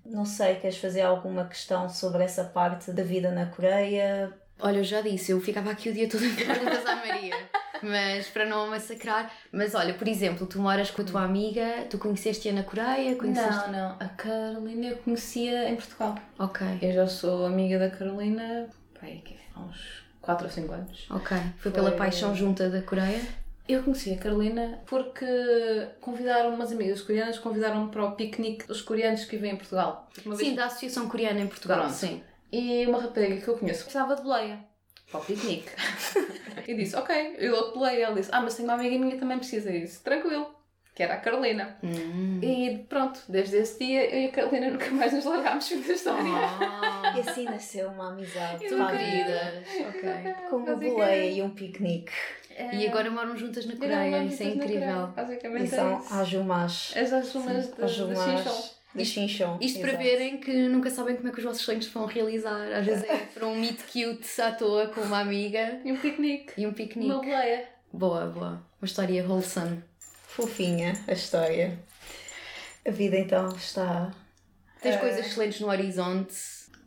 Speaker 1: Não sei, queres fazer alguma questão sobre essa parte da vida na Coreia?
Speaker 2: Olha, eu já disse, eu ficava aqui o dia todo ver perguntas à Maria, mas para não a massacrar. Mas olha, por exemplo, tu moras com a tua amiga, tu conheceste-a na Coreia? Conheceste...
Speaker 3: Não, não. A Carolina eu conhecia em Portugal.
Speaker 2: Ok,
Speaker 3: Eu já sou amiga da Carolina pai, que é, há uns 4 ou 5 anos.
Speaker 2: ok. Foi,
Speaker 3: Foi-
Speaker 2: pela paixão junta da Coreia?
Speaker 3: Eu conheci a Carolina porque convidaram umas amigas coreanas, convidaram-me para o piquenique dos coreanos que vivem em Portugal. Uma vez
Speaker 2: Sim, da Associação Coreana em Portugal,
Speaker 3: Pronto.
Speaker 2: sim.
Speaker 3: E uma rapariga que eu conheço precisava de boleia para o piquenique. e disse, ok, eu dou-te boleia. Ela disse, ah, mas tenho uma amiga minha que também precisa. Disse, tranquilo, que era a Carolina.
Speaker 2: Hum.
Speaker 3: E pronto, desde esse dia eu e a Carolina nunca mais nos largámos fim da história.
Speaker 2: Oh,
Speaker 1: E assim nasceu uma amizade
Speaker 3: Eu
Speaker 1: para a
Speaker 3: nunca-
Speaker 1: vida.
Speaker 2: ok.
Speaker 1: Com uma boleia e um piquenique.
Speaker 2: E agora moram juntas na Coreia, isso é incrível.
Speaker 3: Coreia.
Speaker 1: E são
Speaker 3: é isso.
Speaker 1: as Jumas.
Speaker 3: As ajumas de,
Speaker 1: As
Speaker 3: de
Speaker 1: Jumas
Speaker 3: Xinchon.
Speaker 1: de Xinchon.
Speaker 2: Isto para
Speaker 1: exato.
Speaker 2: verem que nunca sabem como é que os vossos sonhos se vão realizar. Às vezes é para um meet cute à toa com uma amiga
Speaker 3: E um piquenique.
Speaker 2: e um
Speaker 3: Uma
Speaker 2: piquenique.
Speaker 3: boleia.
Speaker 2: Boa, boa. Uma história wholesome.
Speaker 1: Fofinha a história. A vida então está.
Speaker 2: Tens
Speaker 1: Eh,
Speaker 2: coisas excelentes no horizonte.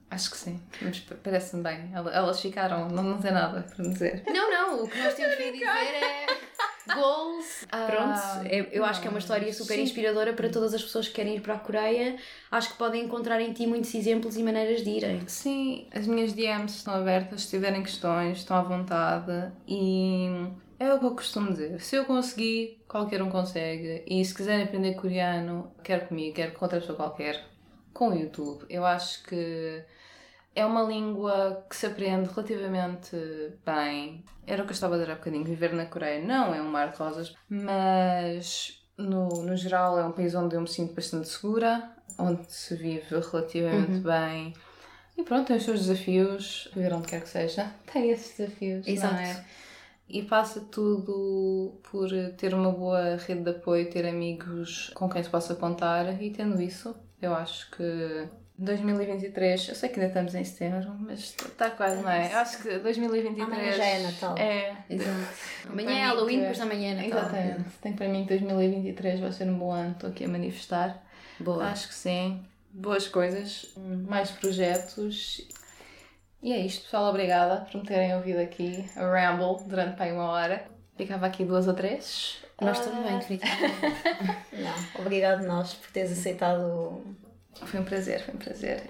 Speaker 3: Acho que sim. Mas pa- parece-me bem. Ela- Elas ficaram, não, não tem nada para dizer.
Speaker 2: Não, não, o que nós temos para dizer é goals. Pronto, eu, eu acho que é uma história super
Speaker 3: sim.
Speaker 2: inspiradora para todas as pessoas que querem ir para a Coreia. Acho que podem encontrar em ti muitos exemplos e maneiras de irem.
Speaker 3: Sim, as minhas DMs estão abertas. Se tiverem questões, estão à vontade. E é o que eu costumo dizer. Se eu conseguir, qualquer um consegue. E se quiserem aprender coreano, quer comigo, quer com outra pessoa qualquer, com o YouTube. Eu acho que é uma língua que se aprende relativamente bem. Era o que eu estava a dizer há bocadinho. Viver na Coreia não é um mar de rosas, mas no, no geral é um país onde eu me sinto bastante segura, onde se vive relativamente bem. E pronto, tem os seus desafios, viver onde quer que seja, tem esses desafios.
Speaker 2: Exato.
Speaker 3: Não é? E passa tudo por ter uma boa rede de apoio, ter amigos com quem se possa contar e tendo isso, eu acho que 2023, eu sei que ainda estamos em setembro, mas está quase, não é? Eu acho que 2023
Speaker 1: Amanhã já é Natal.
Speaker 3: É.
Speaker 2: Exato. Amanhã é Halloween, depois amanhã é Natal.
Speaker 3: Exatamente. Tenho para mim que 2023 vai ser um bom ano, estou aqui a manifestar.
Speaker 2: Boa.
Speaker 3: Acho que sim. Boas coisas, mais projetos. E é isto, pessoal. Obrigada por me terem ouvido aqui a Ramble durante bem uma hora. Ficava aqui duas ou três.
Speaker 2: Nós também, definitivamente.
Speaker 1: Não, obrigado nós por teres aceitado.
Speaker 3: Foi um prazer, foi um prazer.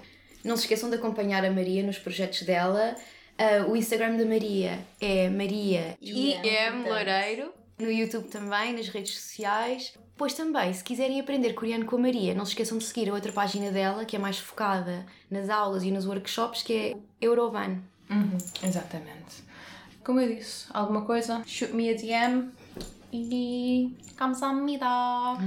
Speaker 2: Não se esqueçam de acompanhar a Maria nos projetos dela. Ah, o Instagram da Maria é Maria IM
Speaker 1: portanto.
Speaker 2: Loureiro. No YouTube também, nas redes sociais. Pois também, se quiserem aprender coreano com a Maria, não se esqueçam de seguir a outra página dela, que é mais focada nas aulas e nos workshops, que é Eurovan.
Speaker 3: Exatamente. Como eu disse, alguma coisa, shoot me a DM e 감사합니다.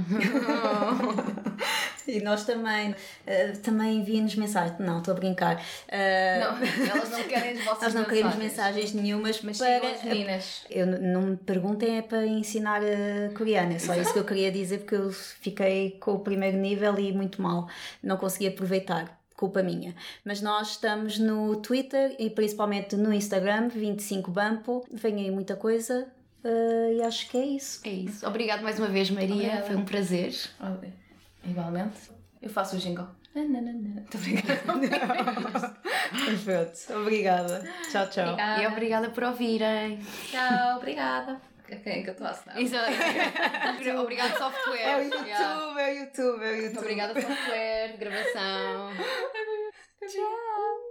Speaker 1: E nós também, eh, também enviem-nos mensagens. Não, estou a brincar. Eh,
Speaker 3: Não, elas não querem as vossas
Speaker 1: nós não queremos
Speaker 3: mensagens.
Speaker 1: mensagens nenhumas,
Speaker 3: Mas
Speaker 1: para.
Speaker 3: sigam as meninas.
Speaker 1: Eu, n- não me perguntem é para ensinar eh, coreano, é só isso que eu queria dizer porque eu fiquei com o primeiro nível e muito mal, não consegui aproveitar, culpa minha. Mas nós estamos no Twitter e principalmente no Instagram, 25bampo, vem aí muita coisa eh, e acho que é isso.
Speaker 2: É isso. Obrigado mais uma vez, Maria.
Speaker 3: Obrigada.
Speaker 2: Foi um prazer.
Speaker 3: Igualmente. Eu faço o jingle. Estou brincando.
Speaker 1: Pronto, obrigada. Tchau, tchau.
Speaker 2: E obrigada por ouvirem.
Speaker 3: Tchau, obrigada. Quem é que eu estou a assinar?
Speaker 2: Obrigado, software.
Speaker 1: É o
Speaker 2: Yeah.
Speaker 1: YouTube, é o YouTube, é o YouTube.
Speaker 2: Obrigada, software de gravação.
Speaker 3: Tchau.